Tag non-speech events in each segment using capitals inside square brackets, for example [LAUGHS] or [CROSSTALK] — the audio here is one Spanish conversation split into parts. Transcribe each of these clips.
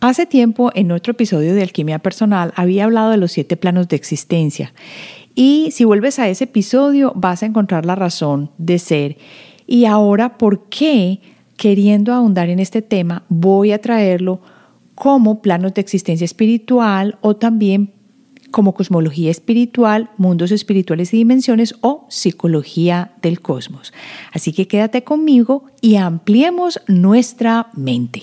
Hace tiempo, en otro episodio de Alquimia Personal, había hablado de los siete planos de existencia. Y si vuelves a ese episodio, vas a encontrar la razón de ser. Y ahora, ¿por qué, queriendo ahondar en este tema, voy a traerlo como planos de existencia espiritual o también como cosmología espiritual, mundos espirituales y dimensiones o psicología del cosmos. Así que quédate conmigo y ampliemos nuestra mente.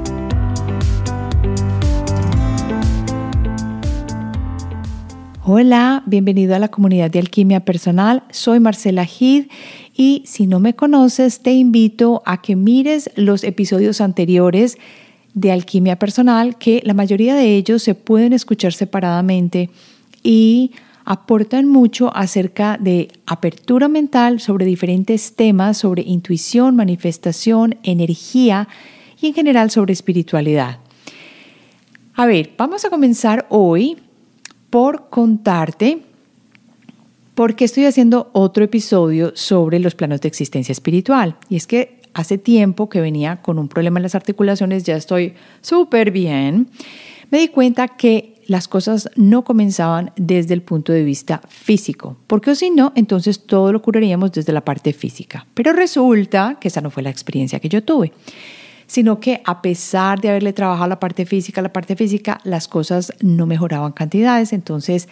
Hola, bienvenido a la comunidad de Alquimia Personal. Soy Marcela Gid y si no me conoces, te invito a que mires los episodios anteriores de Alquimia Personal, que la mayoría de ellos se pueden escuchar separadamente y aportan mucho acerca de apertura mental sobre diferentes temas, sobre intuición, manifestación, energía y en general sobre espiritualidad. A ver, vamos a comenzar hoy por contarte porque estoy haciendo otro episodio sobre los planos de existencia espiritual. Y es que hace tiempo que venía con un problema en las articulaciones, ya estoy súper bien. Me di cuenta que las cosas no comenzaban desde el punto de vista físico, porque si no, entonces todo lo curaríamos desde la parte física. Pero resulta que esa no fue la experiencia que yo tuve sino que a pesar de haberle trabajado la parte física, la parte física, las cosas no mejoraban cantidades. Entonces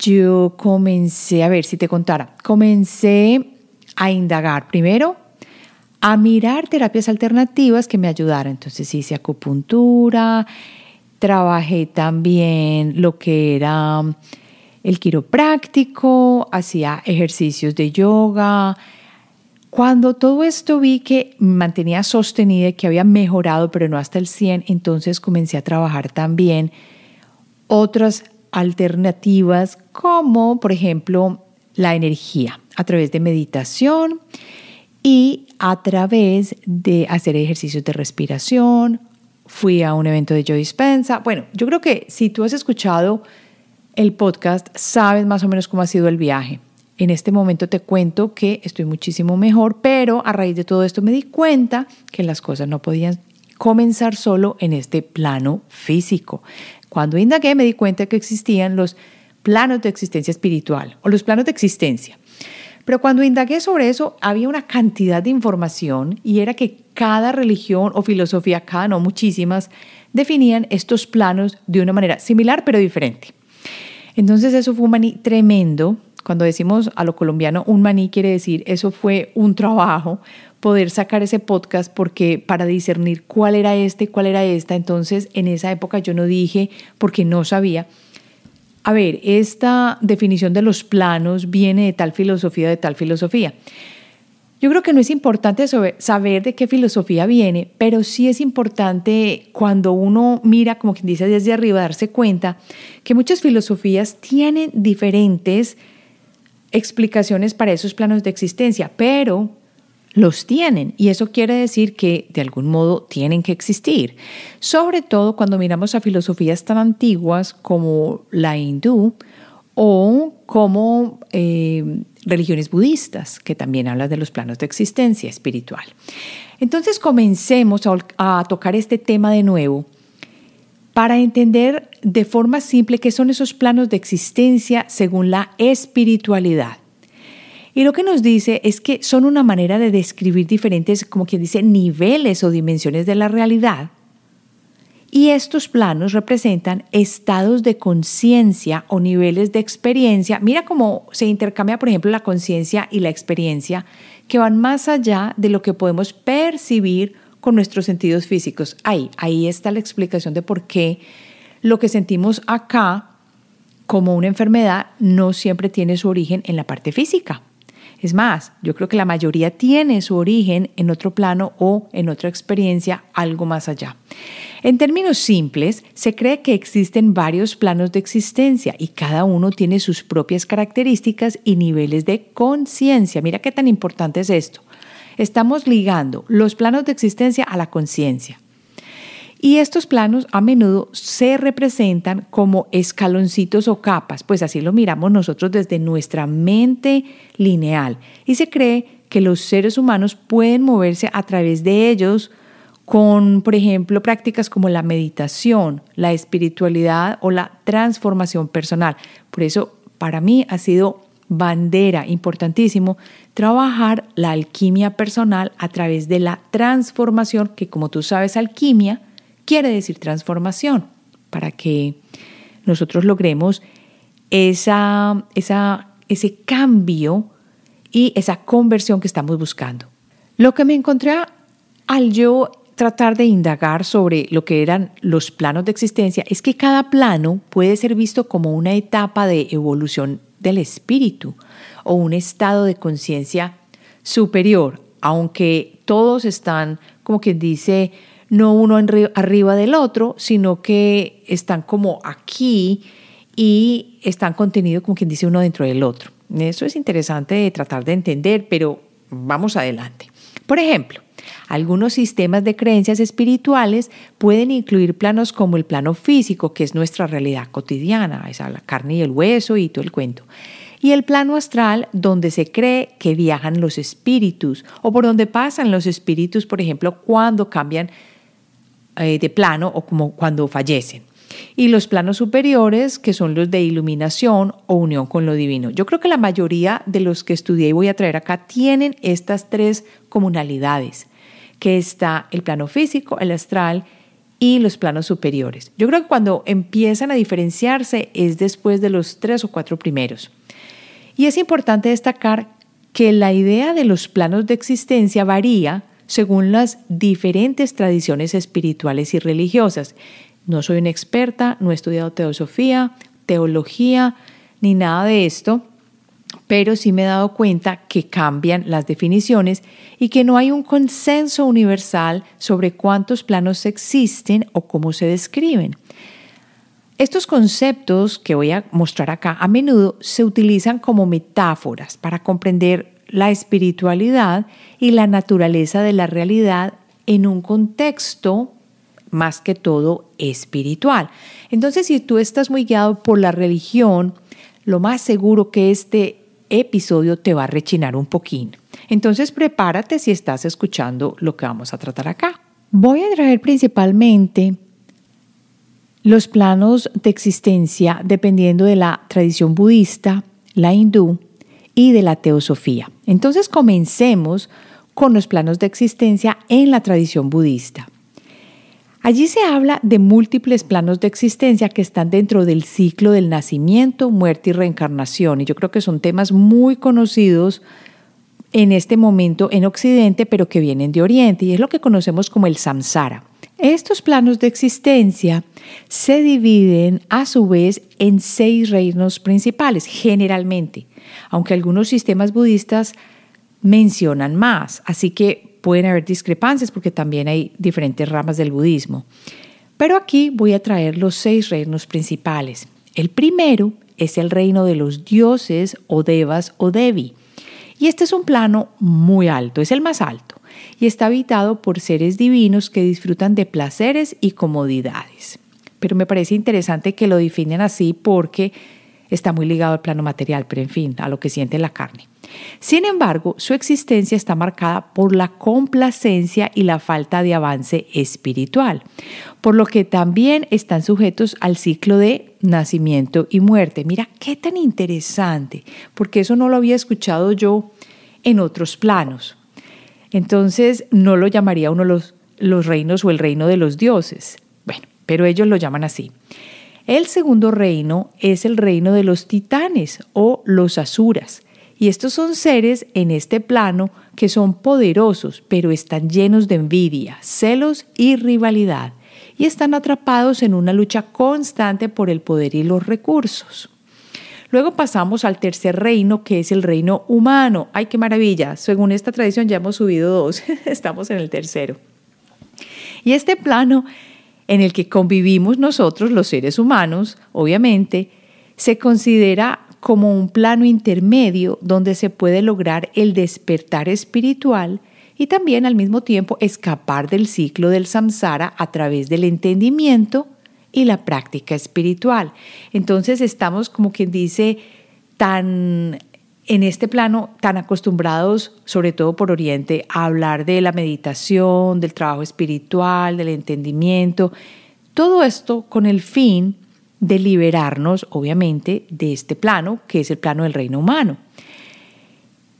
yo comencé, a ver si te contara, comencé a indagar primero, a mirar terapias alternativas que me ayudaran. Entonces hice acupuntura, trabajé también lo que era el quiropráctico, hacía ejercicios de yoga. Cuando todo esto vi que mantenía sostenida que había mejorado, pero no hasta el 100, entonces comencé a trabajar también otras alternativas como por ejemplo la energía a través de meditación y a través de hacer ejercicios de respiración. Fui a un evento de Joe Dispensa. Bueno, yo creo que si tú has escuchado el podcast, sabes más o menos cómo ha sido el viaje. En este momento te cuento que estoy muchísimo mejor, pero a raíz de todo esto me di cuenta que las cosas no podían comenzar solo en este plano físico. Cuando indagué me di cuenta que existían los planos de existencia espiritual o los planos de existencia. Pero cuando indagué sobre eso había una cantidad de información y era que cada religión o filosofía, cada no muchísimas, definían estos planos de una manera similar pero diferente. Entonces eso fue un maní tremendo. Cuando decimos a lo colombiano un maní quiere decir eso fue un trabajo poder sacar ese podcast porque para discernir cuál era este cuál era esta, entonces en esa época yo no dije porque no sabía. A ver, esta definición de los planos viene de tal filosofía, de tal filosofía. Yo creo que no es importante saber de qué filosofía viene, pero sí es importante cuando uno mira, como quien dice desde arriba, darse cuenta que muchas filosofías tienen diferentes explicaciones para esos planos de existencia, pero los tienen y eso quiere decir que de algún modo tienen que existir. Sobre todo cuando miramos a filosofías tan antiguas como la hindú o como eh, religiones budistas, que también hablan de los planos de existencia espiritual. Entonces comencemos a tocar este tema de nuevo para entender de forma simple qué son esos planos de existencia según la espiritualidad. Y lo que nos dice es que son una manera de describir diferentes, como quien dice, niveles o dimensiones de la realidad. Y estos planos representan estados de conciencia o niveles de experiencia. Mira cómo se intercambia, por ejemplo, la conciencia y la experiencia, que van más allá de lo que podemos percibir con nuestros sentidos físicos. Ahí, ahí está la explicación de por qué lo que sentimos acá como una enfermedad no siempre tiene su origen en la parte física. Es más, yo creo que la mayoría tiene su origen en otro plano o en otra experiencia, algo más allá. En términos simples, se cree que existen varios planos de existencia y cada uno tiene sus propias características y niveles de conciencia. Mira qué tan importante es esto. Estamos ligando los planos de existencia a la conciencia. Y estos planos a menudo se representan como escaloncitos o capas, pues así lo miramos nosotros desde nuestra mente lineal. Y se cree que los seres humanos pueden moverse a través de ellos con, por ejemplo, prácticas como la meditación, la espiritualidad o la transformación personal. Por eso, para mí ha sido bandera importantísimo trabajar la alquimia personal a través de la transformación, que como tú sabes, alquimia quiere decir transformación, para que nosotros logremos esa, esa, ese cambio y esa conversión que estamos buscando. Lo que me encontré al yo tratar de indagar sobre lo que eran los planos de existencia es que cada plano puede ser visto como una etapa de evolución del espíritu o un estado de conciencia superior, aunque todos están, como quien dice, no uno arriba del otro, sino que están como aquí y están contenidos, como quien dice, uno dentro del otro. Eso es interesante de tratar de entender, pero vamos adelante. Por ejemplo, algunos sistemas de creencias espirituales pueden incluir planos como el plano físico, que es nuestra realidad cotidiana, esa la carne y el hueso y todo el cuento. Y el plano astral, donde se cree que viajan los espíritus, o por donde pasan los espíritus, por ejemplo, cuando cambian eh, de plano o como cuando fallecen y los planos superiores, que son los de iluminación o unión con lo divino. Yo creo que la mayoría de los que estudié y voy a traer acá tienen estas tres comunalidades, que está el plano físico, el astral y los planos superiores. Yo creo que cuando empiezan a diferenciarse es después de los tres o cuatro primeros. Y es importante destacar que la idea de los planos de existencia varía según las diferentes tradiciones espirituales y religiosas. No soy una experta, no he estudiado teosofía, teología, ni nada de esto, pero sí me he dado cuenta que cambian las definiciones y que no hay un consenso universal sobre cuántos planos existen o cómo se describen. Estos conceptos que voy a mostrar acá a menudo se utilizan como metáforas para comprender la espiritualidad y la naturaleza de la realidad en un contexto más que todo espiritual. Entonces, si tú estás muy guiado por la religión, lo más seguro que este episodio te va a rechinar un poquín. Entonces, prepárate si estás escuchando lo que vamos a tratar acá. Voy a traer principalmente los planos de existencia dependiendo de la tradición budista, la hindú y de la teosofía. Entonces comencemos con los planos de existencia en la tradición budista. Allí se habla de múltiples planos de existencia que están dentro del ciclo del nacimiento, muerte y reencarnación. Y yo creo que son temas muy conocidos en este momento en Occidente, pero que vienen de Oriente, y es lo que conocemos como el samsara. Estos planos de existencia se dividen a su vez en seis reinos principales, generalmente, aunque algunos sistemas budistas mencionan más. Así que pueden haber discrepancias porque también hay diferentes ramas del budismo. Pero aquí voy a traer los seis reinos principales. El primero es el reino de los dioses o devas o devi. Y este es un plano muy alto, es el más alto, y está habitado por seres divinos que disfrutan de placeres y comodidades. Pero me parece interesante que lo definen así porque está muy ligado al plano material, pero en fin, a lo que siente la carne. Sin embargo, su existencia está marcada por la complacencia y la falta de avance espiritual, por lo que también están sujetos al ciclo de nacimiento y muerte. Mira, qué tan interesante, porque eso no lo había escuchado yo en otros planos. Entonces, no lo llamaría uno los, los reinos o el reino de los dioses. Bueno, pero ellos lo llaman así. El segundo reino es el reino de los titanes o los asuras. Y estos son seres en este plano que son poderosos, pero están llenos de envidia, celos y rivalidad, y están atrapados en una lucha constante por el poder y los recursos. Luego pasamos al tercer reino, que es el reino humano. ¡Ay, qué maravilla! Según esta tradición ya hemos subido dos, [LAUGHS] estamos en el tercero. Y este plano en el que convivimos nosotros, los seres humanos, obviamente, se considera como un plano intermedio donde se puede lograr el despertar espiritual y también al mismo tiempo escapar del ciclo del samsara a través del entendimiento y la práctica espiritual. Entonces estamos, como quien dice, tan en este plano, tan acostumbrados, sobre todo por Oriente, a hablar de la meditación, del trabajo espiritual, del entendimiento, todo esto con el fin de liberarnos, obviamente, de este plano, que es el plano del reino humano.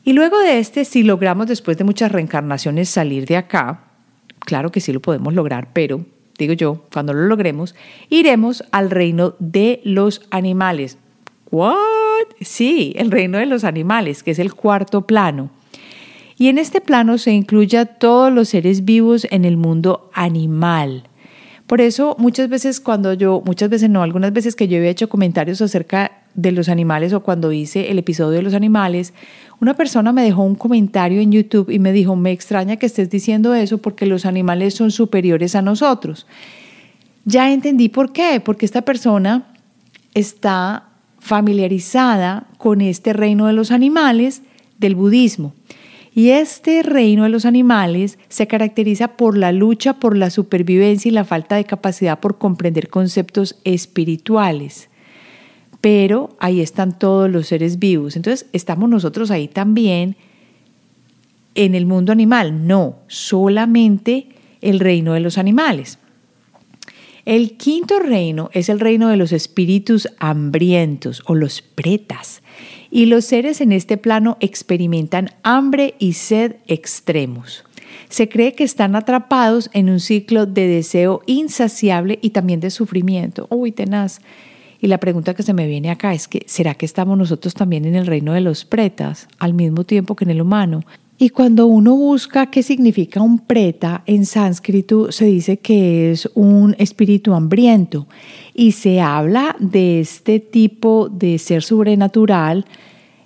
Y luego de este, si logramos después de muchas reencarnaciones salir de acá, claro que sí lo podemos lograr, pero digo yo, cuando lo logremos, iremos al reino de los animales. ¿What? Sí, el reino de los animales, que es el cuarto plano. Y en este plano se incluye a todos los seres vivos en el mundo animal. Por eso muchas veces cuando yo, muchas veces no, algunas veces que yo había hecho comentarios acerca de los animales o cuando hice el episodio de los animales, una persona me dejó un comentario en YouTube y me dijo, me extraña que estés diciendo eso porque los animales son superiores a nosotros. Ya entendí por qué, porque esta persona está familiarizada con este reino de los animales del budismo. Y este reino de los animales se caracteriza por la lucha por la supervivencia y la falta de capacidad por comprender conceptos espirituales. Pero ahí están todos los seres vivos. Entonces, ¿estamos nosotros ahí también en el mundo animal? No, solamente el reino de los animales. El quinto reino es el reino de los espíritus hambrientos o los pretas y los seres en este plano experimentan hambre y sed extremos. Se cree que están atrapados en un ciclo de deseo insaciable y también de sufrimiento. Uy, tenaz. Y la pregunta que se me viene acá es que, ¿será que estamos nosotros también en el reino de los pretas al mismo tiempo que en el humano? Y cuando uno busca qué significa un preta, en sánscrito se dice que es un espíritu hambriento y se habla de este tipo de ser sobrenatural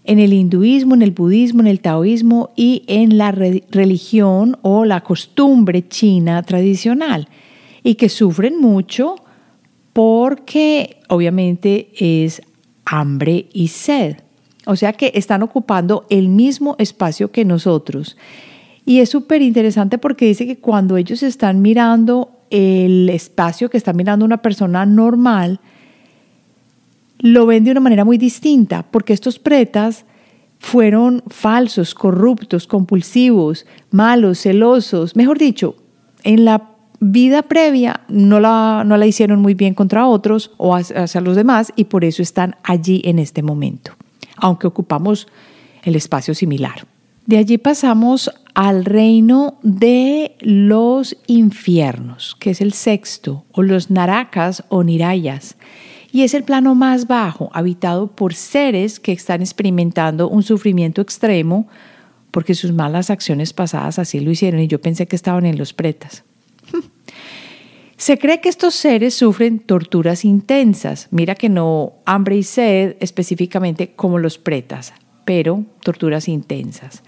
en el hinduismo, en el budismo, en el taoísmo y en la religión o la costumbre china tradicional y que sufren mucho porque obviamente es hambre y sed. O sea que están ocupando el mismo espacio que nosotros. Y es súper interesante porque dice que cuando ellos están mirando el espacio que está mirando una persona normal, lo ven de una manera muy distinta, porque estos pretas fueron falsos, corruptos, compulsivos, malos, celosos, mejor dicho, en la vida previa no la, no la hicieron muy bien contra otros o hacia los demás y por eso están allí en este momento aunque ocupamos el espacio similar. De allí pasamos al reino de los infiernos, que es el sexto, o los narakas o nirayas, y es el plano más bajo, habitado por seres que están experimentando un sufrimiento extremo porque sus malas acciones pasadas así lo hicieron y yo pensé que estaban en los pretas. Se cree que estos seres sufren torturas intensas. Mira que no hambre y sed específicamente como los pretas, pero torturas intensas.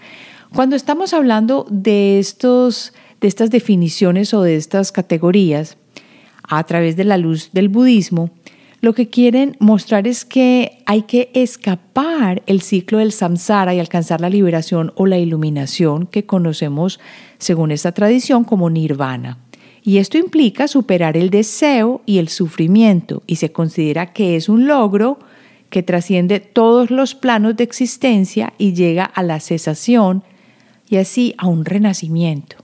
Cuando estamos hablando de, estos, de estas definiciones o de estas categorías a través de la luz del budismo, lo que quieren mostrar es que hay que escapar el ciclo del samsara y alcanzar la liberación o la iluminación que conocemos según esta tradición como nirvana. Y esto implica superar el deseo y el sufrimiento y se considera que es un logro que trasciende todos los planos de existencia y llega a la cesación y así a un renacimiento.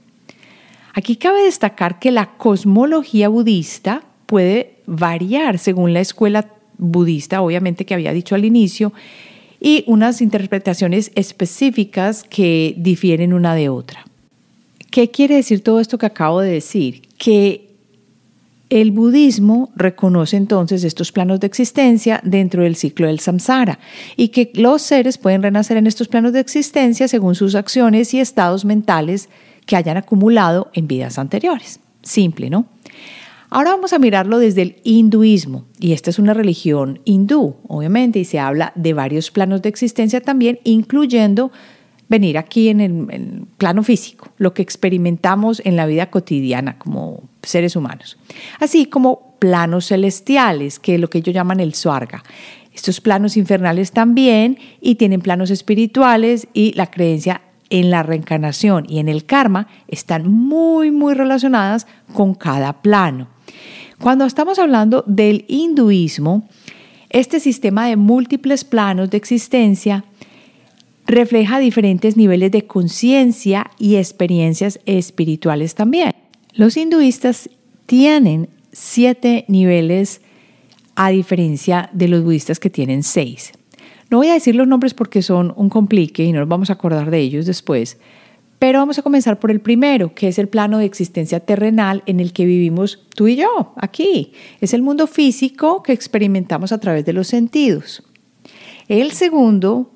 Aquí cabe destacar que la cosmología budista puede variar según la escuela budista, obviamente que había dicho al inicio, y unas interpretaciones específicas que difieren una de otra. ¿Qué quiere decir todo esto que acabo de decir? Que el budismo reconoce entonces estos planos de existencia dentro del ciclo del samsara y que los seres pueden renacer en estos planos de existencia según sus acciones y estados mentales que hayan acumulado en vidas anteriores. Simple, ¿no? Ahora vamos a mirarlo desde el hinduismo, y esta es una religión hindú, obviamente, y se habla de varios planos de existencia también, incluyendo venir aquí en el, plano físico, lo que experimentamos en la vida cotidiana, como seres humanos, así como planos celestiales, que es lo que ellos llaman el Suarga. Estos planos infernales también y tienen planos espirituales y la creencia en la reencarnación y en el karma están muy, muy relacionadas con cada plano. Cuando estamos hablando del hinduismo, este sistema de múltiples planos de existencia refleja diferentes niveles de conciencia y experiencias espirituales también. Los hinduistas tienen siete niveles a diferencia de los budistas que tienen seis. No voy a decir los nombres porque son un complique y no nos vamos a acordar de ellos después, pero vamos a comenzar por el primero, que es el plano de existencia terrenal en el que vivimos tú y yo, aquí. Es el mundo físico que experimentamos a través de los sentidos. El segundo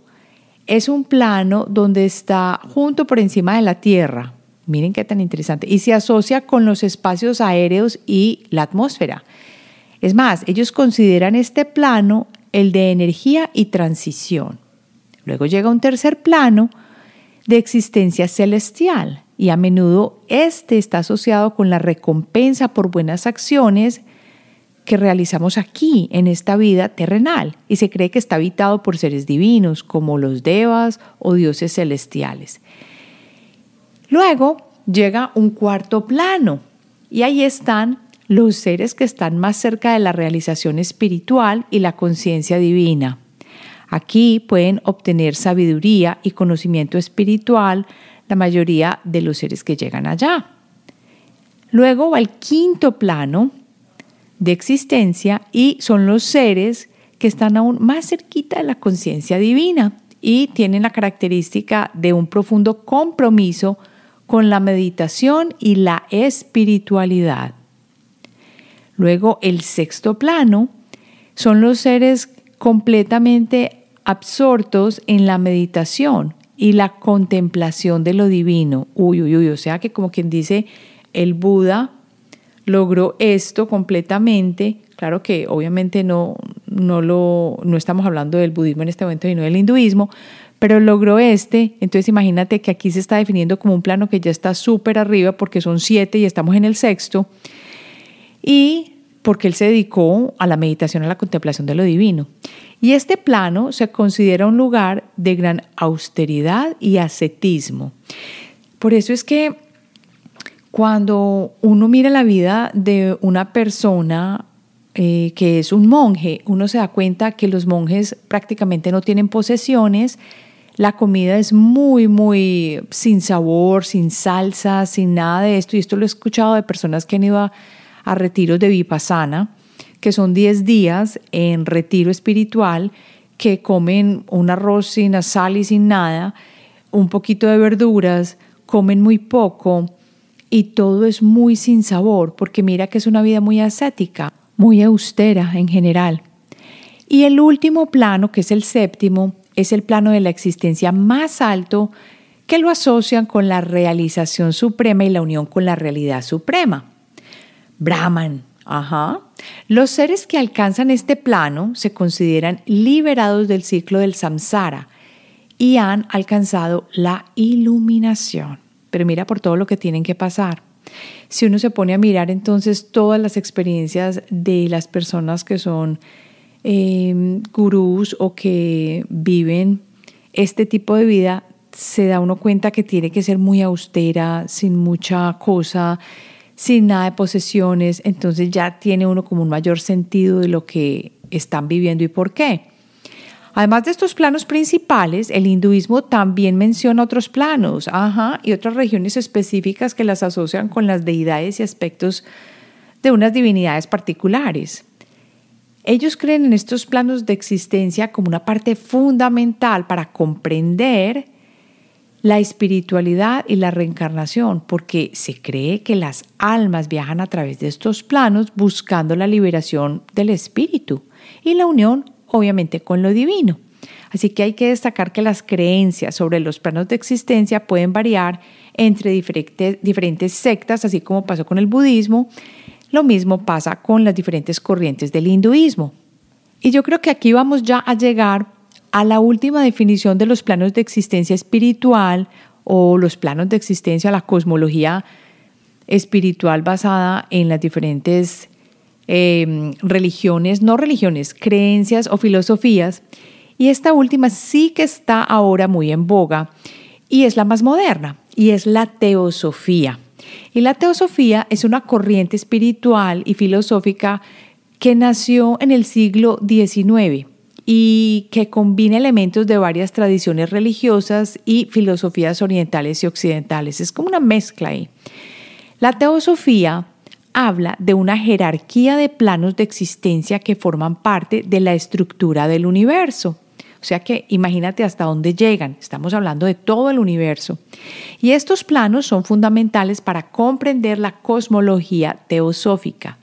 es un plano donde está junto por encima de la Tierra. Miren qué tan interesante. Y se asocia con los espacios aéreos y la atmósfera. Es más, ellos consideran este plano el de energía y transición. Luego llega un tercer plano de existencia celestial y a menudo este está asociado con la recompensa por buenas acciones que realizamos aquí en esta vida terrenal y se cree que está habitado por seres divinos como los devas o dioses celestiales. Luego llega un cuarto plano y ahí están los seres que están más cerca de la realización espiritual y la conciencia divina. Aquí pueden obtener sabiduría y conocimiento espiritual la mayoría de los seres que llegan allá. Luego va el quinto plano de existencia y son los seres que están aún más cerquita de la conciencia divina y tienen la característica de un profundo compromiso con la meditación y la espiritualidad. Luego el sexto plano son los seres completamente absortos en la meditación y la contemplación de lo divino. Uy, uy, uy, o sea que como quien dice, el Buda logró esto completamente. Claro que obviamente no, no, lo, no estamos hablando del budismo en este momento, sino del hinduismo, pero logró este. Entonces imagínate que aquí se está definiendo como un plano que ya está súper arriba porque son siete y estamos en el sexto. Y porque él se dedicó a la meditación, a la contemplación de lo divino. Y este plano se considera un lugar de gran austeridad y ascetismo. Por eso es que cuando uno mira la vida de una persona eh, que es un monje, uno se da cuenta que los monjes prácticamente no tienen posesiones, la comida es muy, muy sin sabor, sin salsa, sin nada de esto. Y esto lo he escuchado de personas que han ido a a retiros de Vipassana, que son 10 días en retiro espiritual, que comen un arroz sin sal y sin nada, un poquito de verduras, comen muy poco y todo es muy sin sabor, porque mira que es una vida muy ascética, muy austera en general. Y el último plano, que es el séptimo, es el plano de la existencia más alto que lo asocian con la realización suprema y la unión con la realidad suprema. Brahman. Ajá. Los seres que alcanzan este plano se consideran liberados del ciclo del samsara y han alcanzado la iluminación. Pero mira por todo lo que tienen que pasar. Si uno se pone a mirar entonces todas las experiencias de las personas que son em, gurús o que viven este tipo de vida, se da uno cuenta que tiene que ser muy austera, sin mucha cosa, sin nada de posesiones, entonces ya tiene uno como un mayor sentido de lo que están viviendo y por qué. Además de estos planos principales, el hinduismo también menciona otros planos, ajá, y otras regiones específicas que las asocian con las deidades y aspectos de unas divinidades particulares. Ellos creen en estos planos de existencia como una parte fundamental para comprender la espiritualidad y la reencarnación, porque se cree que las almas viajan a través de estos planos buscando la liberación del espíritu y la unión, obviamente, con lo divino. Así que hay que destacar que las creencias sobre los planos de existencia pueden variar entre diferentes, sectas, así como pasó con el budismo. Lo mismo pasa con las diferentes corrientes del hinduismo. Y yo creo que aquí vamos ya a llegar a la última definición de los planos de existencia espiritual o los planos de existencia, la cosmología espiritual basada en las diferentes eh, religiones, no religiones, creencias o filosofías. Y esta última sí que está ahora muy en boga y es la más moderna y es la teosofía. Y la teosofía es una corriente espiritual y filosófica que nació en el siglo XIX y que combina elementos de varias tradiciones religiosas y filosofías orientales y occidentales. Es como una mezcla ahí. La teosofía habla de una jerarquía de planos de existencia que forman parte de la estructura del universo. O sea que imagínate hasta dónde llegan. Estamos hablando de todo el universo. Y estos planos son fundamentales para comprender la cosmología teosófica.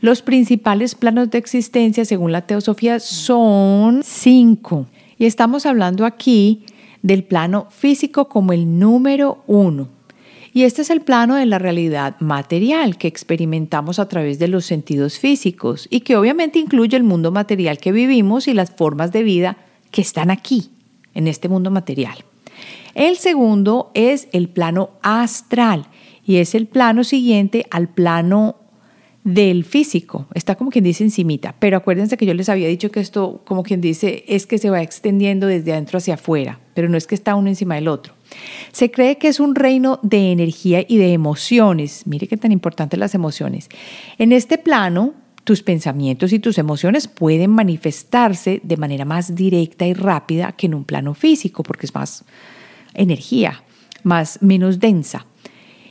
Los principales planos de existencia, según la teosofía, son cinco. Y estamos hablando aquí del plano físico como el número uno. Y este es el plano de la realidad material que experimentamos a través de los sentidos físicos y que obviamente incluye el mundo material que vivimos y las formas de vida que están aquí, en este mundo material. El segundo es el plano astral y es el plano siguiente al plano del físico. Está como quien dice encimita, pero acuérdense que yo les había dicho que esto, como quien dice, es que se va extendiendo desde adentro hacia afuera, pero no es que está uno encima del otro. Se cree que es un reino de energía y de emociones. Mire qué tan importantes las emociones. En este plano, tus pensamientos y tus emociones pueden manifestarse de manera más directa y rápida que en un plano físico, porque es más energía, más menos densa.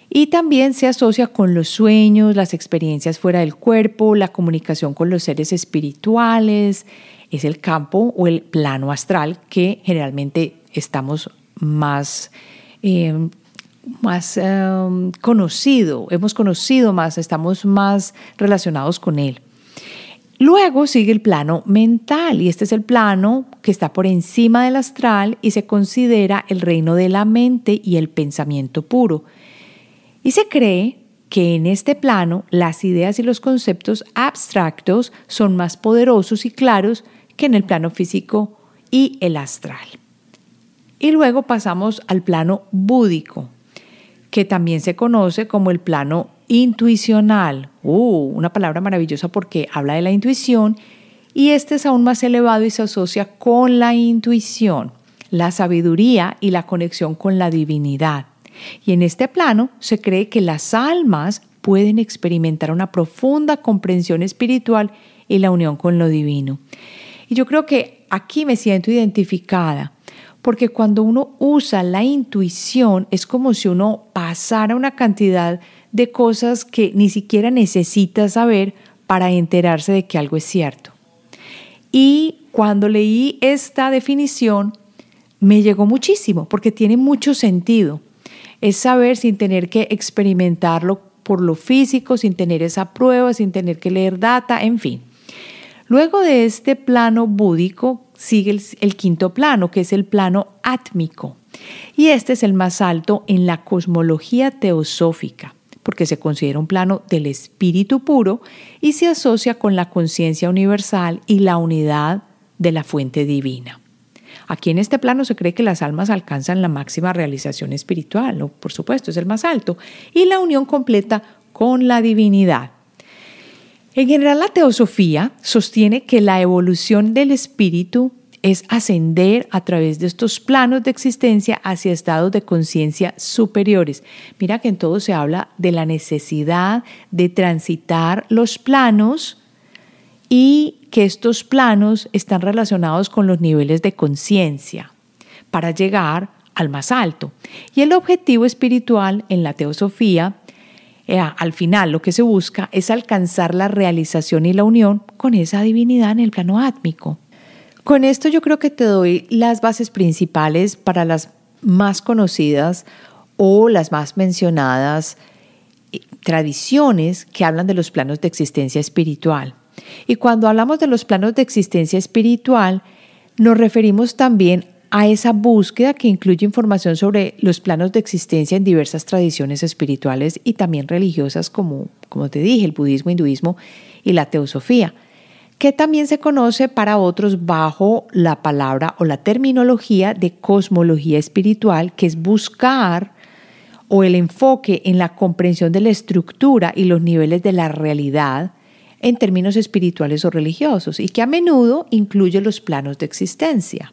Y también se asocia con los sueños, las experiencias fuera del cuerpo, la comunicación con los seres espirituales. Es el campo o el plano astral que generalmente estamos más, eh, más eh, conocido, hemos conocido más, estamos más relacionados con él. Luego sigue el plano mental y este es el plano que está por encima del astral y se considera el reino de la mente y el pensamiento puro. Y se cree que en este plano las ideas y los conceptos abstractos son más poderosos y claros que en el plano físico y el astral. Y luego pasamos al plano búdico, que también se conoce como el plano intuicional. Uh, una palabra maravillosa porque habla de la intuición y este es aún más elevado y se asocia con la intuición, la sabiduría y la conexión con la divinidad. Y en este plano se cree que las almas pueden experimentar una profunda comprensión espiritual y la unión con lo divino. Y yo creo que aquí me siento identificada, porque cuando uno usa la intuición es como si uno pasara una cantidad de cosas que ni siquiera necesita saber para enterarse de que algo es cierto. Y cuando leí esta definición, me llegó muchísimo, porque tiene mucho sentido. Es saber sin tener que experimentarlo por lo físico, sin tener esa prueba, sin tener que leer data, en fin. Luego de este plano búdico sigue el, quinto plano, que es el plano átmico. Y este es el más alto en la cosmología teosófica porque se considera un plano del espíritu puro y se asocia con la conciencia universal y la unidad de la fuente divina. Aquí en este plano se cree que las almas alcanzan la máxima realización espiritual, por supuesto es el más alto, y la unión completa con la divinidad. En general, la teosofía sostiene que la evolución del espíritu es ascender a través de estos planos de existencia hacia estados de conciencia superiores. Mira que en todo se habla de la necesidad de transitar los planos y que estos planos están relacionados con los niveles de conciencia para llegar al más alto. Y el objetivo espiritual en la teosofía, eh, al final lo que se busca es alcanzar la realización y la unión con esa divinidad en el plano átmico. Con esto yo creo que te doy las bases principales para las más conocidas o las más mencionadas eh, tradiciones que hablan de los planos de existencia espiritual. Y cuando hablamos de los planos de existencia espiritual, nos referimos también a esa búsqueda que incluye información sobre los planos de existencia en diversas tradiciones espirituales y también religiosas como, como te dije, el budismo, hinduismo y la teosofía que también se conoce para otros bajo la palabra o la terminología de cosmología espiritual, que es buscar o el enfoque en la comprensión de la estructura y los niveles de la realidad en términos espirituales o religiosos y que a menudo incluye los planos de existencia.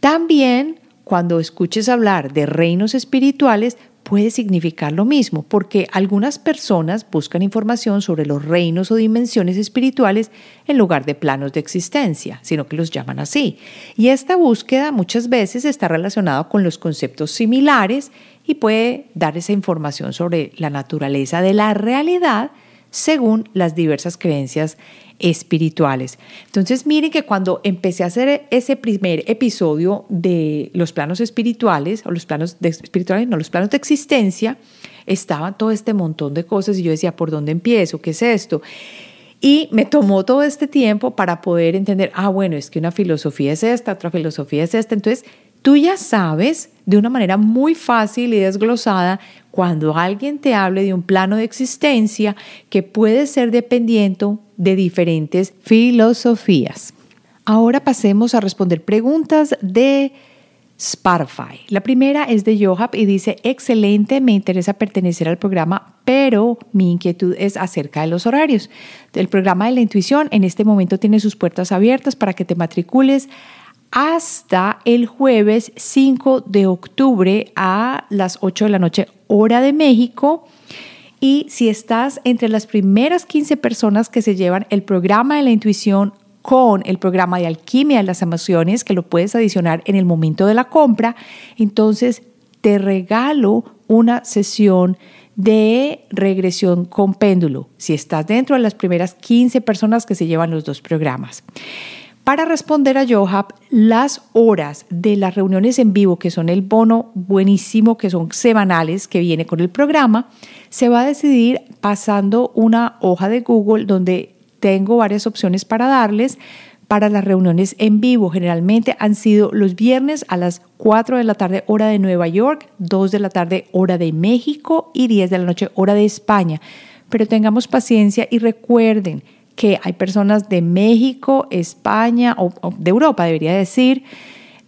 También cuando escuches hablar de reinos espirituales, puede significar lo mismo, porque algunas personas buscan información sobre los reinos o dimensiones espirituales en lugar de planos de existencia, sino que los llaman así. Y esta búsqueda muchas veces está relacionada con los conceptos similares y puede dar esa información sobre la naturaleza de la realidad según las diversas creencias espirituales. Entonces, miren que cuando empecé a hacer ese primer episodio de los planos espirituales, o los planos de espirituales, no, los planos de existencia, estaba todo este montón de cosas y yo decía, ¿por dónde empiezo? ¿Qué es esto? Y me tomó todo este tiempo para poder entender, ah, bueno, es que una filosofía es esta, otra filosofía es esta. Entonces, tú ya sabes de una manera muy fácil y desglosada cuando alguien te hable de un plano de existencia que puede ser dependiente de diferentes filosofías. Ahora pasemos a responder preguntas de Spotify. La primera es de Johab y dice, excelente, me interesa pertenecer al programa, pero mi inquietud es acerca de los horarios. El programa de la intuición en este momento tiene sus puertas abiertas para que te matricules hasta el jueves 5 de octubre a las 8 de la noche hora de México. Y si estás entre las primeras 15 personas que se llevan el programa de la intuición con el programa de alquimia de las emociones, que lo puedes adicionar en el momento de la compra, entonces te regalo una sesión de regresión con péndulo, si estás dentro de las primeras 15 personas que se llevan los dos programas. Para responder a Johab, las horas de las reuniones en vivo, que son el bono buenísimo, que son semanales, que viene con el programa, se va a decidir pasando una hoja de Google donde tengo varias opciones para darles para las reuniones en vivo. Generalmente han sido los viernes a las 4 de la tarde hora de Nueva York, 2 de la tarde hora de México y 10 de la noche hora de España. Pero tengamos paciencia y recuerden, que hay personas de México, España o, de Europa, debería decir,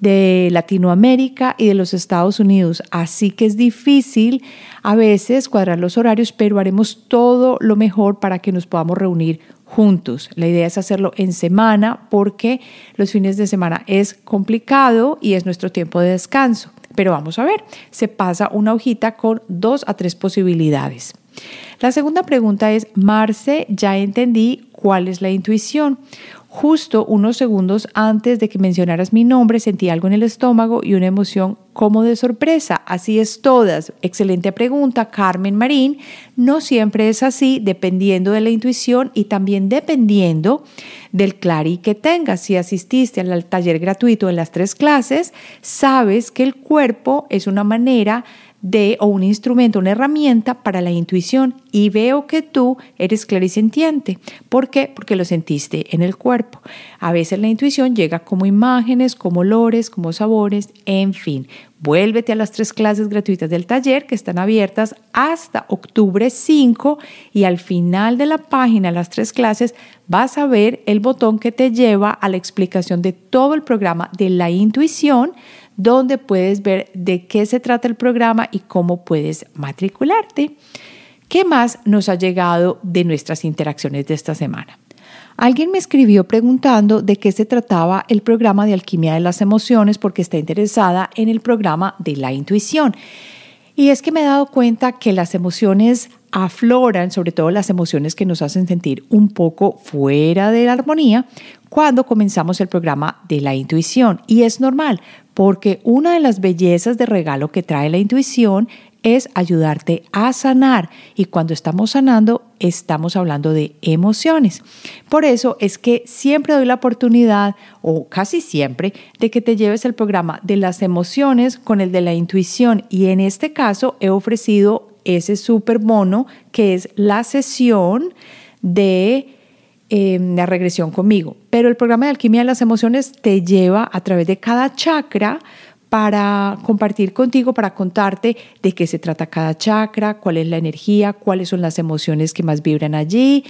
de Latinoamérica y de los Estados Unidos. Así que es difícil a veces cuadrar los horarios, pero haremos todo lo mejor para que nos podamos reunir juntos. La idea es hacerlo en semana porque los fines de semana es complicado y es nuestro tiempo de descanso. Pero vamos a ver, se pasa una hojita con dos a tres posibilidades. La segunda pregunta es, Marce, ya entendí cuál es la intuición. Justo unos segundos antes de que mencionaras mi nombre sentí algo en el estómago y una emoción como de sorpresa. Así es todas. Excelente pregunta, Carmen Marín. No siempre es así, dependiendo de la intuición y también dependiendo del clari que tengas. Si asististe al taller gratuito en las tres clases, sabes que el cuerpo es una manera de o un instrumento, una herramienta para la intuición y veo que tú eres clarisentiente. ¿Por qué? Porque lo sentiste en el cuerpo. A veces la intuición llega como imágenes, como olores, como sabores, en fin. Vuélvete a las tres clases gratuitas del taller que están abiertas hasta octubre 5 y al final de la página, las tres clases, vas a ver el botón que te lleva a la explicación de todo el programa de la intuición donde puedes ver de qué se trata el programa y cómo puedes matricularte. ¿Qué más nos ha llegado de nuestras interacciones de esta semana? Alguien me escribió preguntando de qué se trataba el programa de alquimia de las emociones porque está interesada en el programa de la intuición. Y es que me he dado cuenta que las emociones afloran, sobre todo las emociones que nos hacen sentir un poco fuera de la armonía, cuando comenzamos el programa de la intuición. Y es normal, porque una de las bellezas de regalo que trae la intuición es ayudarte a sanar y cuando estamos sanando estamos hablando de emociones. Por eso es que siempre doy la oportunidad o casi siempre de que te lleves el programa de las emociones con el de la intuición y en este caso he ofrecido ese super bono que es la sesión de Em, la regresión conmigo. Pero el programa de alquimia de las emociones te lleva a través de cada chakra para compartir contigo, para contarte de qué se trata cada chakra, cuál es la energía, cuáles son las emociones que más vibran allí.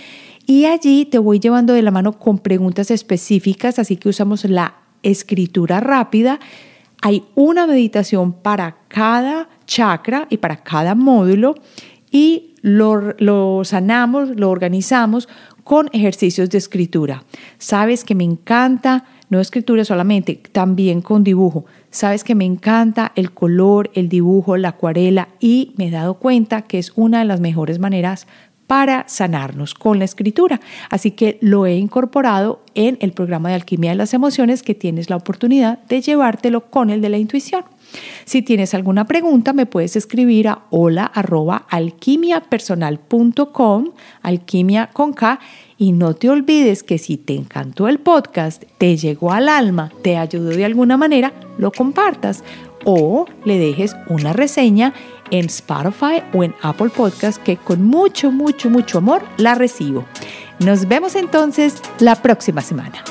Y allí te voy llevando de la mano con preguntas específicas, así que usamos la escritura rápida Hay una meditación para cada chakra y para cada módulo y lo, lo sanamos, lo organizamos con ejercicios de escritura. Sabes que me encanta, no escritura solamente, también con dibujo. Sabes que me encanta el color, el dibujo, la acuarela y me he dado cuenta que es una de las mejores maneras para sanarnos con la escritura. Así que lo he incorporado en el programa de alquimia de las emociones que tienes la oportunidad de llevártelo con el de la intuición. Si tienes alguna pregunta, me puedes escribir a hola arroba alquimiapersonal.com, alquimia con K, y no te olvides que si te encantó el podcast, te llegó al alma, te ayudó de alguna manera, lo compartas o le dejes una reseña en Spotify o en Apple Podcast que con mucho, mucho, mucho amor la recibo. Nos vemos entonces la próxima semana.